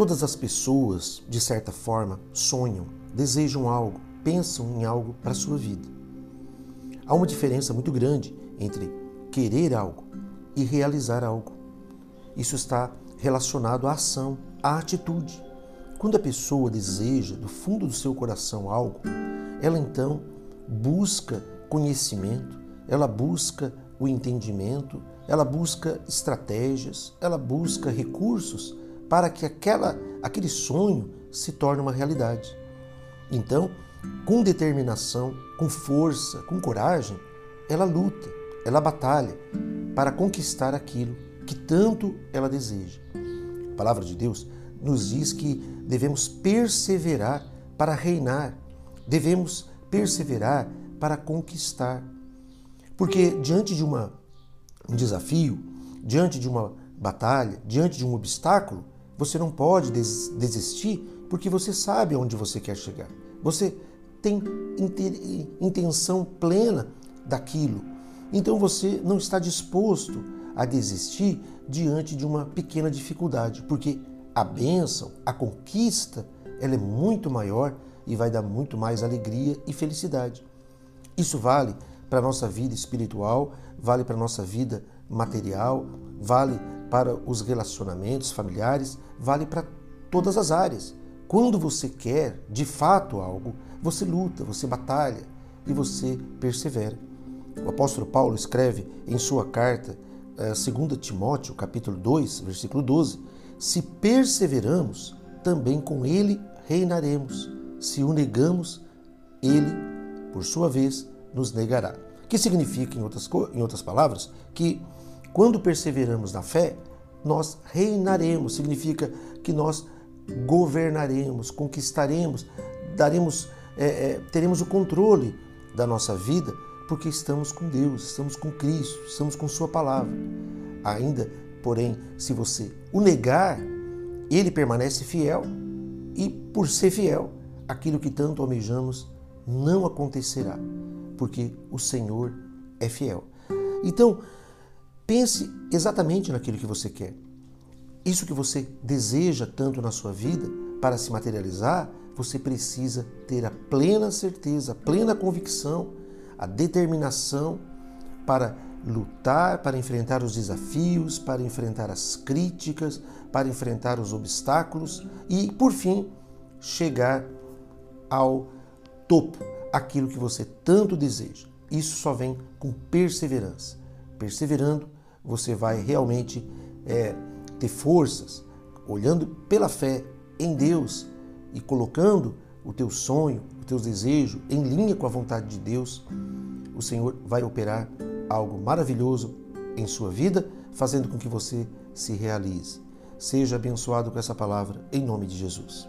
Todas as pessoas, de certa forma, sonham, desejam algo, pensam em algo para a sua vida. Há uma diferença muito grande entre querer algo e realizar algo. Isso está relacionado à ação, à atitude. Quando a pessoa deseja do fundo do seu coração algo, ela então busca conhecimento, ela busca o entendimento, ela busca estratégias, ela busca recursos para que aquela, aquele sonho se torne uma realidade. Então, com determinação, com força, com coragem, ela luta, ela batalha para conquistar aquilo que tanto ela deseja. A palavra de Deus nos diz que devemos perseverar para reinar, devemos perseverar para conquistar. Porque diante de uma, um desafio, diante de uma batalha, diante de um obstáculo, você não pode des desistir porque você sabe aonde você quer chegar. Você tem intenção plena daquilo. Então você não está disposto a desistir diante de uma pequena dificuldade, porque a bênção, a conquista, ela é muito maior e vai dar muito mais alegria e felicidade. Isso vale para a nossa vida espiritual, vale para a nossa vida material, vale para os relacionamentos familiares, vale para todas as áreas. Quando você quer de fato algo, você luta, você batalha e você persevera. O apóstolo Paulo escreve em sua carta, 2 eh, Timóteo, capítulo 2, versículo 12: Se perseveramos, também com ele reinaremos. Se o negamos, ele, por sua vez, nos negará. Que significa, em outras, em outras palavras, que quando perseveramos na fé, nós reinaremos, significa que nós governaremos, conquistaremos, daremos, é, é, teremos o controle da nossa vida, porque estamos com Deus, estamos com Cristo, estamos com Sua palavra. Ainda, porém, se você o negar, ele permanece fiel, e por ser fiel, aquilo que tanto almejamos não acontecerá, porque o Senhor é fiel. Então, pense exatamente naquilo que você quer. Isso que você deseja tanto na sua vida, para se materializar, você precisa ter a plena certeza, a plena convicção, a determinação para lutar, para enfrentar os desafios, para enfrentar as críticas, para enfrentar os obstáculos e, por fim, chegar ao topo, aquilo que você tanto deseja. Isso só vem com perseverança. Perseverando, você vai realmente é, ter forças, olhando pela fé em Deus e colocando o teu sonho, o teu desejo em linha com a vontade de Deus, o Senhor vai operar algo maravilhoso em sua vida, fazendo com que você se realize. Seja abençoado com essa palavra, em nome de Jesus.